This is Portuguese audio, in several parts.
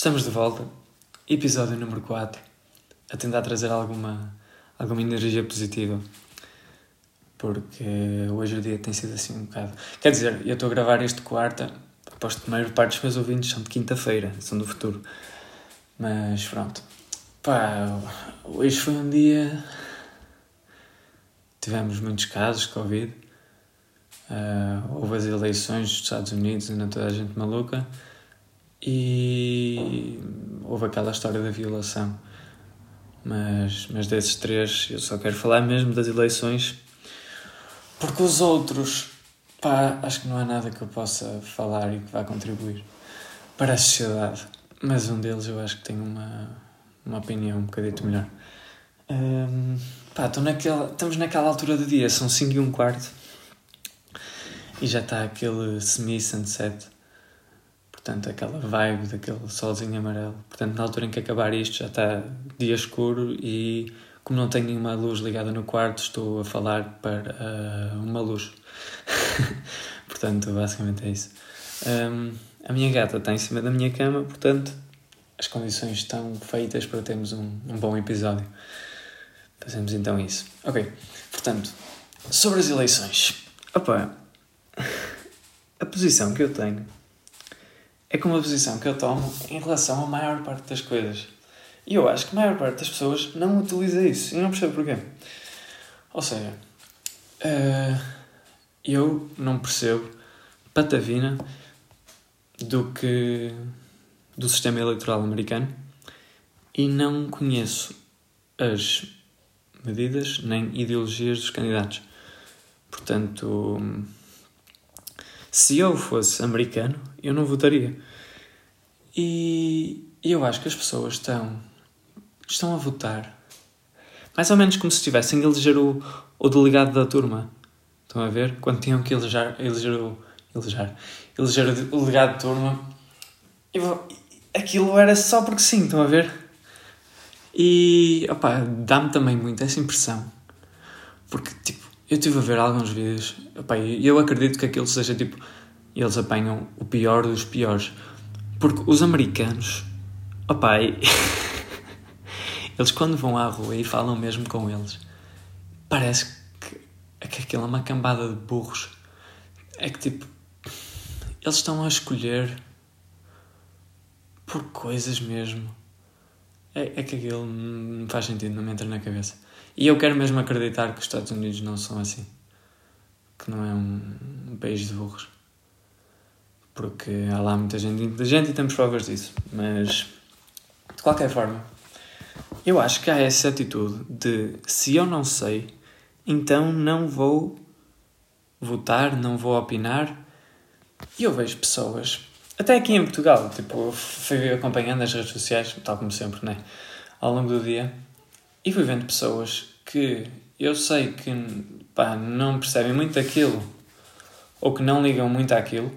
Estamos de volta, episódio número 4, a tentar trazer alguma, alguma energia positiva, porque hoje o dia tem sido assim um bocado. Quer dizer, eu estou a gravar este quarta, aposto que a maior parte dos meus ouvintes são de quinta-feira, são do futuro, mas pronto. Pá, hoje foi um dia. Tivemos muitos casos de Covid, uh, houve as eleições dos Estados Unidos, ainda toda a gente maluca. E houve aquela história da violação. Mas, mas desses três, eu só quero falar mesmo das eleições, porque os outros, pá, acho que não há nada que eu possa falar e que vá contribuir para a sociedade. Mas um deles eu acho que tem uma, uma opinião um bocadito melhor. Um, pá, naquela, estamos naquela altura do dia, são 5 e um quarto, e já está aquele semi-sunset Portanto, aquela vibe daquele solzinho amarelo. Portanto, na altura em que acabar isto já está dia escuro e como não tenho nenhuma luz ligada no quarto, estou a falar para uh, uma luz. portanto, basicamente é isso. Um, a minha gata está em cima da minha cama, portanto, as condições estão feitas para termos um, um bom episódio. Fazemos então isso. Ok, portanto, sobre as eleições. Opa, a posição que eu tenho é como a posição que eu tomo em relação à maior parte das coisas. E eu acho que a maior parte das pessoas não utiliza isso. E não percebo porquê. Ou seja, uh, eu não percebo patavina do que do sistema eleitoral americano e não conheço as medidas nem ideologias dos candidatos. Portanto, se eu fosse americano, eu não votaria. E eu acho que as pessoas estão, estão a votar mais ou menos como se estivessem a eleger o, o delegado da turma. Estão a ver? Quando tinham que eleger, eleger, o, eleger, eleger o delegado de turma. Eu, aquilo era só porque sim, estão a ver? E opá, dá-me também muito essa impressão. Porque, tipo, eu estive a ver alguns vídeos e eu acredito que aquilo seja tipo. Eles apanham o pior dos piores. Porque os americanos. Opa, eles quando vão à rua e falam mesmo com eles, parece que, que aquilo é uma cambada de burros. É que tipo. Eles estão a escolher por coisas mesmo. É, é que aquilo não faz sentido, não me entra na cabeça. E eu quero mesmo acreditar que os Estados Unidos não são assim. Que não é um, um país de burros. Porque há lá muita gente inteligente e temos provas disso. Mas, de qualquer forma, eu acho que há essa atitude de se eu não sei, então não vou votar, não vou opinar. E eu vejo pessoas, até aqui em Portugal, tipo, fui acompanhando as redes sociais, tal como sempre, né? Ao longo do dia, e fui vendo pessoas que eu sei que pá, não percebem muito aquilo ou que não ligam muito àquilo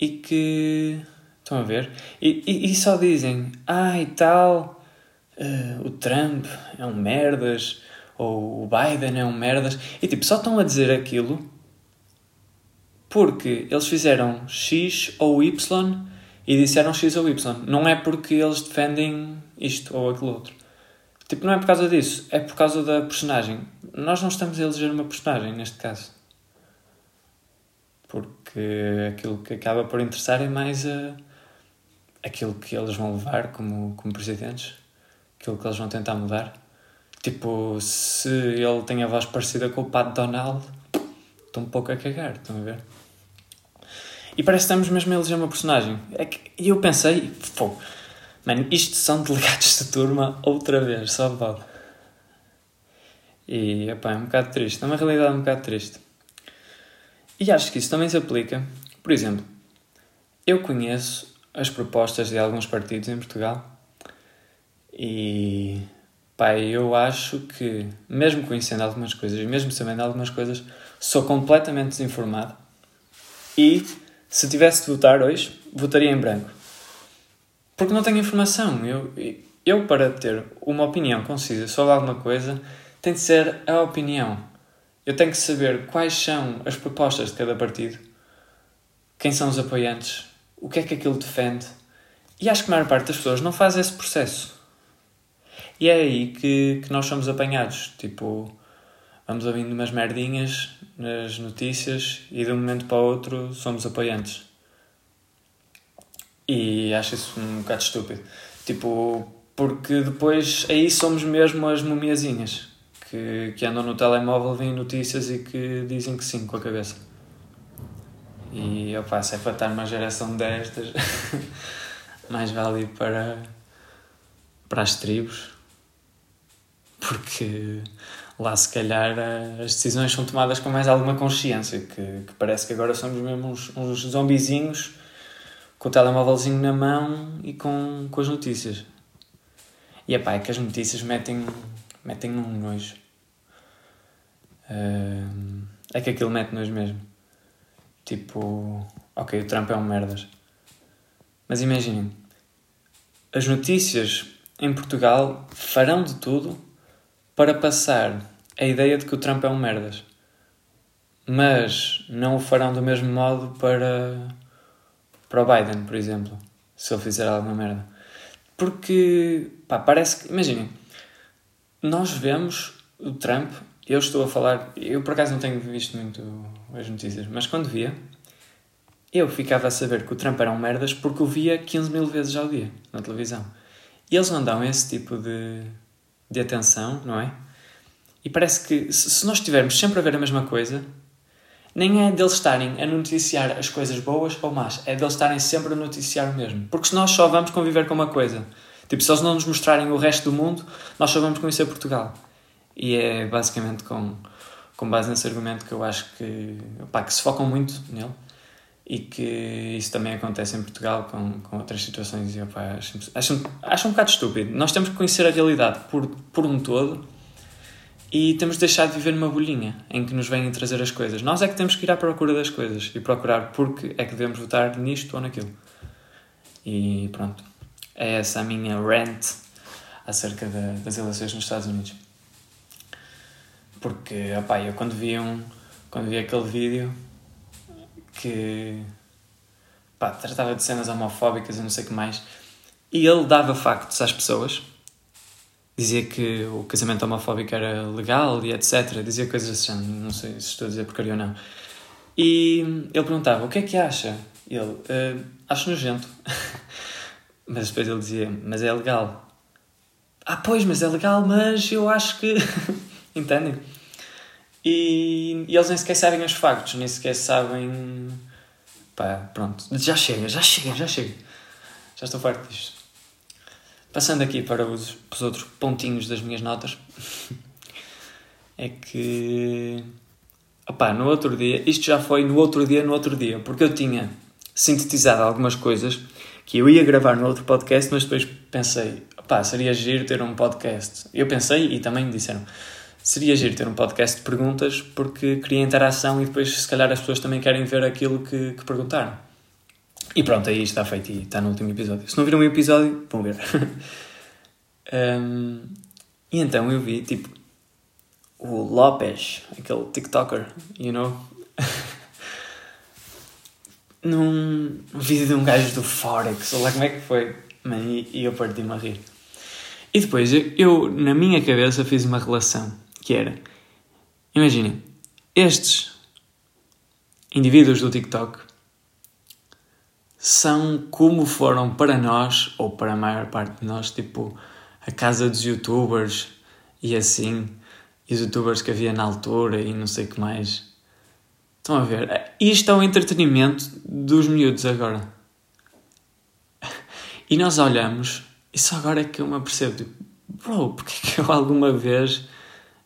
e que estão a ver? E, e, e só dizem ah e tal uh, o Trump é um merdas ou o Biden é um merdas. E tipo só estão a dizer aquilo porque eles fizeram X ou Y e disseram X ou Y. Não é porque eles defendem isto ou aquilo outro Tipo, não é por causa disso, é por causa da personagem. Nós não estamos a eleger uma personagem neste caso. Porque aquilo que acaba por interessar é mais a, aquilo que eles vão levar como, como presidentes, aquilo que eles vão tentar mudar. Tipo, se ele tem a voz parecida com o Pat Donald, estou um pouco a cagar, estão a ver? E parece que estamos mesmo a eleger uma personagem. É que, e eu pensei, fogo Mano, isto são delegados de turma outra vez, só pode. E, epá, é um bocado triste. É uma realidade um bocado triste. E acho que isso também se aplica. Por exemplo, eu conheço as propostas de alguns partidos em Portugal e, pá, eu acho que, mesmo conhecendo algumas coisas mesmo sabendo algumas coisas, sou completamente desinformado. E, se tivesse de votar hoje, votaria em branco. Porque não tenho informação. Eu, eu, para ter uma opinião concisa sobre alguma coisa, tem de ser a opinião. Eu tenho que saber quais são as propostas de cada partido, quem são os apoiantes, o que é que aquilo defende E acho que a maior parte das pessoas não faz esse processo. E é aí que, que nós somos apanhados. Tipo, vamos ouvindo umas merdinhas nas notícias e de um momento para o outro somos apoiantes. E acho isso um bocado estúpido. Tipo, porque depois aí somos mesmo as mumiazinhas que, que andam no telemóvel, veem notícias e que dizem que sim com a cabeça. E eu faço é para estar uma geração destas, mais vale para, para as tribos, porque lá se calhar as decisões são tomadas com mais alguma consciência, que, que parece que agora somos mesmo uns, uns zombizinhos com o telemóvelzinho na mão e com, com as notícias. E epá, é que as notícias metem, metem um nojo. Uh, é que aquilo mete nojo mesmo. Tipo, ok, o Trump é um merdas. Mas imaginem, as notícias em Portugal farão de tudo para passar a ideia de que o Trump é um merdas. Mas não o farão do mesmo modo para para o Biden, por exemplo, se ele fizer alguma merda. Porque, pá, parece que, imaginem, nós vemos o Trump, eu estou a falar, eu por acaso não tenho visto muito as notícias, mas quando via, eu ficava a saber que o Trump era um merdas porque o via 15 mil vezes ao dia na televisão. E eles não dão esse tipo de, de atenção, não é? E parece que se nós estivermos sempre a ver a mesma coisa, nem é deles estarem a noticiar as coisas boas ou más, é deles estarem sempre a noticiar o mesmo. Porque se nós só vamos conviver com uma coisa, tipo, se eles não nos mostrarem o resto do mundo, nós só vamos conhecer Portugal. E é basicamente com, com base nesse argumento que eu acho que, opá, que se focam muito nele e que isso também acontece em Portugal com, com outras situações e opá, acho, acho, acho um bocado estúpido. Nós temos que conhecer a realidade por, por um todo e temos de deixar de viver numa bolhinha em que nos vêm trazer as coisas. Nós é que temos que ir à procura das coisas e procurar porque é que devemos votar nisto ou naquilo. E pronto. É essa a minha rant acerca de, das eleições nos Estados Unidos. Porque, opá, eu quando vi, um, quando vi aquele vídeo que pá, tratava de cenas homofóbicas e não sei o que mais, e ele dava factos às pessoas dizia que o casamento homofóbico era legal e etc. Dizia coisas assim, não sei se estou a dizer porcaria ou não. E ele perguntava: O que é que acha? Ele: uh, Acho nojento. mas depois ele dizia: Mas é legal. Ah, pois, mas é legal, mas eu acho que. Entendem? E, e, eles nem sequer sabem os factos, nem sequer sabem. Pá, pronto. Já chega, já chega, já chega. Já estou farto disto. Passando aqui para os, para os outros pontinhos das minhas notas, é que. Opá, no outro dia, isto já foi no outro dia, no outro dia, porque eu tinha sintetizado algumas coisas que eu ia gravar no outro podcast, mas depois pensei, opá, seria giro ter um podcast. Eu pensei e também me disseram, seria giro ter um podcast de perguntas porque queria interação e depois, se calhar, as pessoas também querem ver aquilo que, que perguntaram. E pronto, aí está feito e está no último episódio. Se não viram o episódio, vão ver. um, e então eu vi, tipo, o Lopes, aquele TikToker, you know? num, vídeo de um gajo do Forex, lá como é que foi. Man, e, e eu parti-me a rir. E depois, eu, eu, na minha cabeça, fiz uma relação, que era, imaginem, estes indivíduos do TikTok são como foram para nós, ou para a maior parte de nós, tipo a casa dos youtubers e assim, e os youtubers que havia na altura e não sei o que mais. Estão a ver? Isto é o entretenimento dos miúdos agora. E nós olhamos, e só agora é que eu me apercebo, tipo, bro, porque é que eu alguma vez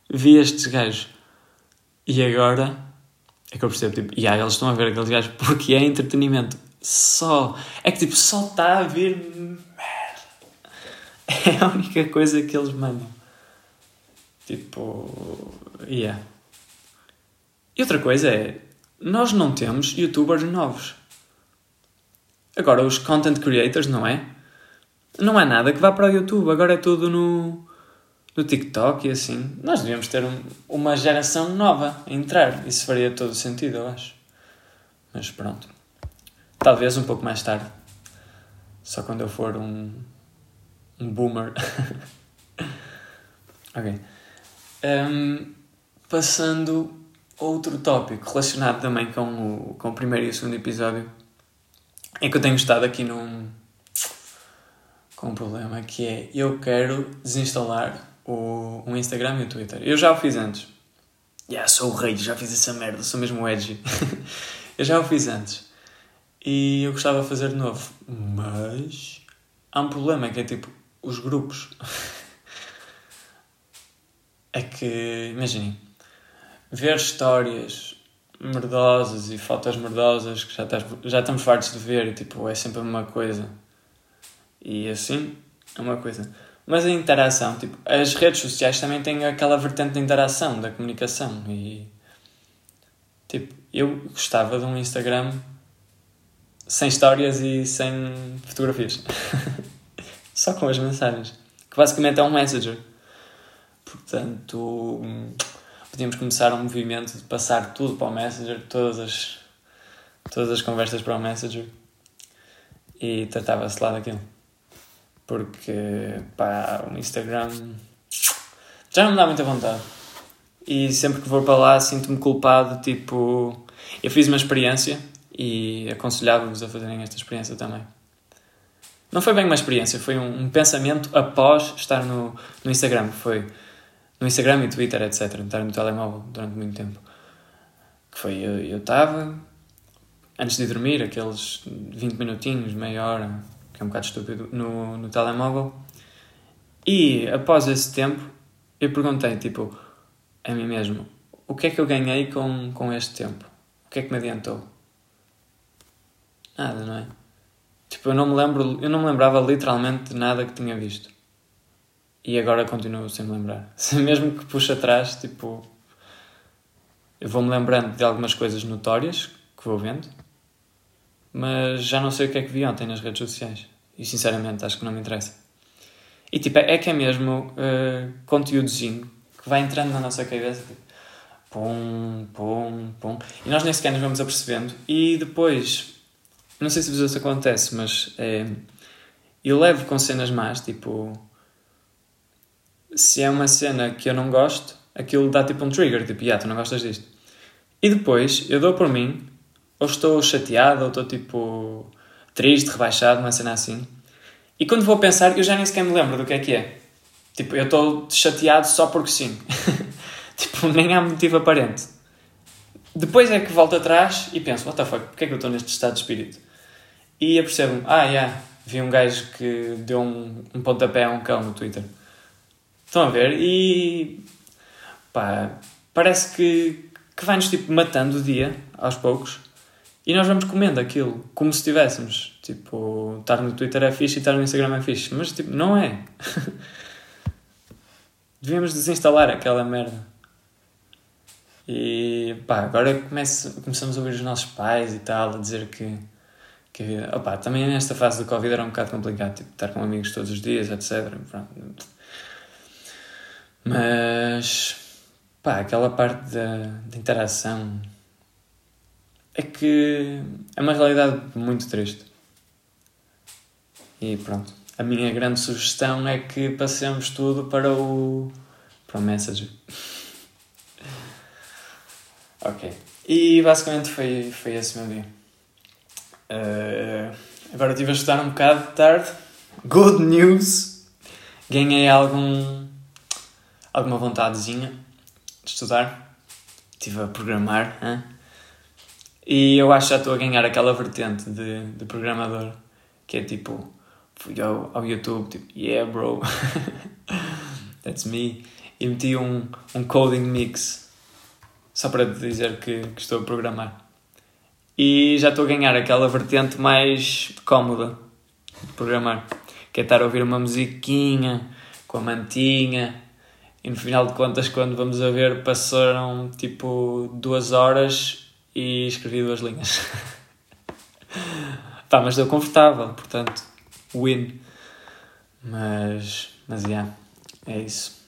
vi estes gajos? E agora é que eu percebo, tipo, e yeah, eles estão a ver aqueles gajos porque é entretenimento só. É que tipo, só está a vir merda. É a única coisa que eles mandam. Tipo. Yeah. E outra coisa é. Nós não temos youtubers novos. Agora, os content creators, não é? Não é nada que vá para o YouTube. Agora é tudo no, no TikTok e assim. Nós devíamos ter um, uma geração nova a entrar. Isso faria todo sentido, eu acho. Mas pronto. Talvez um pouco mais tarde. Só quando eu for um, um boomer. ok. Um, passando outro tópico relacionado também com o, com o primeiro e o segundo episódio é que eu tenho estado aqui num com um problema que é eu quero desinstalar o, o Instagram e o Twitter. Eu já o fiz antes. Yeah, sou o rei, já fiz essa merda, sou mesmo edgy. eu já o fiz antes. E eu gostava de fazer de novo. Mas há um problema que é tipo os grupos. é que, imaginem, ver histórias merdosas e fotos merdosas que já, estás, já estamos fartos de ver e tipo, é sempre uma coisa. E assim é uma coisa. Mas a interação, tipo, as redes sociais também têm aquela vertente de interação, da comunicação. E tipo, eu gostava de um Instagram sem histórias e sem fotografias. Só com as mensagens. Que basicamente é um messenger. Portanto, podíamos começar um movimento de passar tudo para o Messenger, todas as, todas as conversas para o Messenger e tratava-se lá daquilo. Porque, pá, o Instagram já não me dá muita vontade. E sempre que vou para lá sinto-me culpado, tipo... Eu fiz uma experiência e aconselhava-vos a fazerem esta experiência também. Não foi bem uma experiência, foi um, um pensamento após estar no, no Instagram. Foi no Instagram e Twitter, etc. Estar no telemóvel durante muito tempo. Que foi, eu estava, antes de dormir, aqueles 20 minutinhos, meia hora, que é um bocado estúpido, no, no telemóvel. E após esse tempo, eu perguntei, tipo, a mim mesmo, o que é que eu ganhei com, com este tempo? O que é que me adiantou? Nada, não é? Tipo, eu não me lembro, eu não me lembrava literalmente de nada que tinha visto e agora continuo sem me lembrar. Mesmo que puxe atrás, tipo, eu vou-me lembrando de algumas coisas notórias que vou vendo, mas já não sei o que é que vi ontem nas redes sociais. E sinceramente acho que não me interessa. E tipo, é que é mesmo uh, conteúdozinho que vai entrando na nossa cabeça, tipo, pum, pum, pum. E nós nem sequer nos vamos apercebendo. E depois, não sei se vos isso acontece, mas é, eu levo com cenas más, tipo se é uma cena que eu não gosto, aquilo dá tipo um trigger, tipo, yeah, tu não gostas disto. E depois eu dou por mim, ou estou chateado, ou estou tipo triste, rebaixado, uma cena assim. E quando vou pensar, eu já nem sequer me lembro do que é que é. Tipo, eu estou chateado só porque sim. tipo, nem há motivo aparente. Depois é que volto atrás e penso, what the fuck, é que eu estou neste estado de espírito? E apercebo-me, ah, yeah, vi um gajo que deu um, um pontapé a um cão no Twitter. Estão a ver? E pá, parece que, que vai-nos tipo matando o dia aos poucos e nós vamos comendo aquilo como se estivéssemos. Tipo, estar no Twitter é fixe e estar no Instagram é fixe, mas tipo, não é. Devíamos desinstalar aquela merda. E pá, agora começamos a ouvir os nossos pais e tal a dizer que, que. Opa, também nesta fase do Covid era um bocado complicado, tipo, estar com amigos todos os dias, etc. Pronto mas, pá, aquela parte da, da interação é que é uma realidade muito triste. E pronto. A minha grande sugestão é que passemos tudo para o, para o Messenger. ok. E basicamente foi, foi esse meu dia. Uh, agora estive a estudar um bocado de tarde. Good news! Ganhei algum alguma vontadezinha de estudar. Estive a programar. Hein? E eu acho que já estou a ganhar aquela vertente de, de programador que é tipo, fui ao, ao YouTube, tipo, yeah, bro, that's me. E meti um, um coding mix só para dizer que, que estou a programar. E já estou a ganhar aquela vertente mais cómoda de programar, que é estar a ouvir uma musiquinha com a mantinha e no final de contas, quando vamos a ver, passaram tipo duas horas e escrevi duas linhas. Pá, mas deu confortável, portanto, win. Mas, mas, yeah, é isso.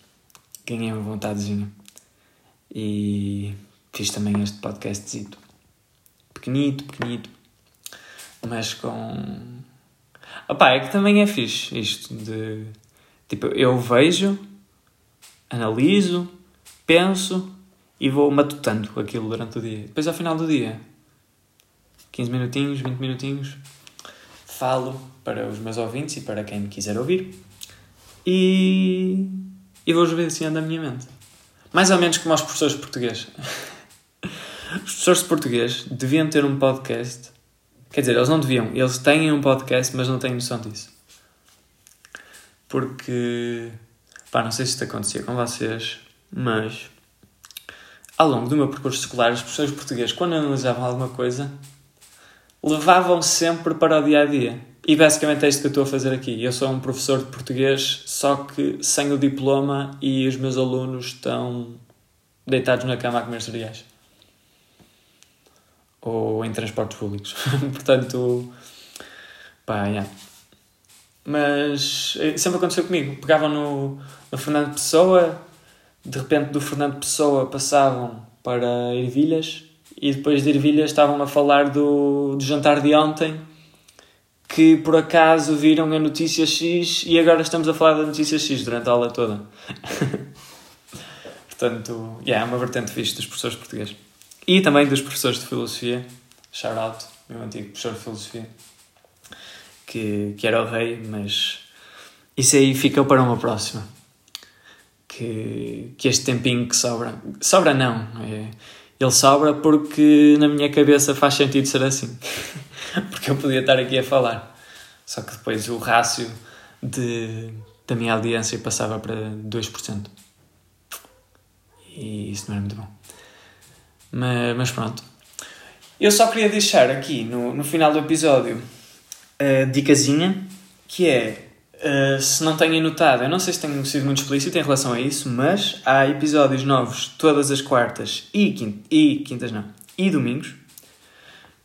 Ganhei uma vontadezinha. E fiz também este podcastzito. Pequenito, pequenito. Mas com, Opá, é que também é fixe isto de. Tipo, eu vejo, analiso, penso e vou matutando aquilo durante o dia. Depois, ao final do dia, 15 minutinhos, 20 minutinhos, falo para os meus ouvintes e para quem me quiser ouvir e, e vou esvaziando a minha mente. Mais ou menos como os professores de português. Os professores de português deviam ter um podcast. Quer dizer, eles não deviam. Eles têm um podcast, mas não têm noção disso. Porque. Pá, não sei se isto acontecia com vocês, mas. Ao longo do meu percurso escolar, os professores de português, quando analisavam alguma coisa, levavam sempre para o dia a dia. E basicamente é isto que eu estou a fazer aqui. Eu sou um professor de português, só que sem o diploma e os meus alunos estão deitados na cama a comer cereais ou em transportes públicos. Portanto, pá, yeah. Mas eh, sempre aconteceu comigo. Pegavam no, no Fernando Pessoa, de repente do Fernando Pessoa passavam para Ervilhas e depois de Ervilhas estavam a falar do, do jantar de ontem que por acaso viram a notícia X e agora estamos a falar da notícia X durante a aula toda. Portanto, yeah, é uma vertente fixe dos professores portugueses. E também dos professores de filosofia. Shout out, meu antigo professor de filosofia. Que, que era o rei, mas isso aí ficou para uma próxima. Que, que este tempinho que sobra. Sobra não. É, ele sobra porque na minha cabeça faz sentido ser assim. porque eu podia estar aqui a falar. Só que depois o rácio de, da minha audiência passava para 2%. E isso não era muito bom. Mas, mas pronto. Eu só queria deixar aqui no, no final do episódio a dicasinha que é uh, se não tenham notado, eu não sei se tenho sido muito explícito em relação a isso, mas há episódios novos todas as quartas e, quint e quintas não, e domingos.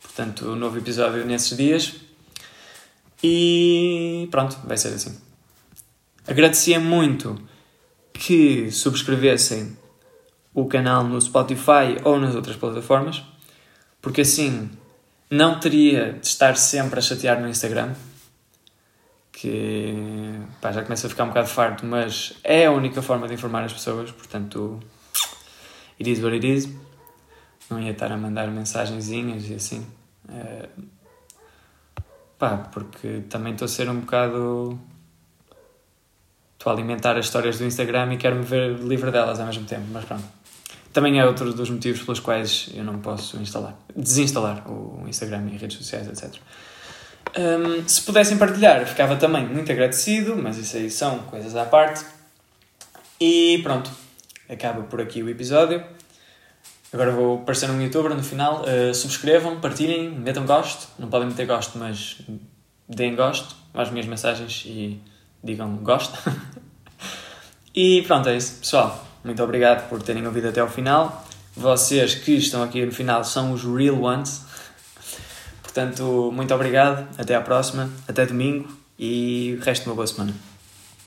Portanto, um novo episódio nesses dias. E pronto, vai ser assim. Agradecia muito que subscrevessem o canal no Spotify ou nas outras plataformas, porque assim não teria de estar sempre a chatear no Instagram, que pá, já começa a ficar um bocado farto, mas é a única forma de informar as pessoas, portanto, it is what it is. Não ia estar a mandar mensagenzinhas e assim. É, pá, porque também estou a ser um bocado. Estou a alimentar as histórias do Instagram e quero-me ver livre delas ao mesmo tempo, mas pronto. Também é outro dos motivos pelos quais eu não posso instalar, desinstalar o Instagram e redes sociais, etc. Um, se pudessem partilhar, ficava também muito agradecido, mas isso aí são coisas à parte. E pronto, acaba por aqui o episódio. Agora vou aparecer no youtuber no final. Uh, subscrevam, partilhem, metam gosto. Não podem meter gosto, mas deem gosto às minhas mensagens e digam gosto. e pronto, é isso, pessoal. Muito obrigado por terem ouvido até ao final. Vocês que estão aqui no final são os real ones. Portanto, muito obrigado. Até à próxima. Até domingo. E resto de uma boa semana.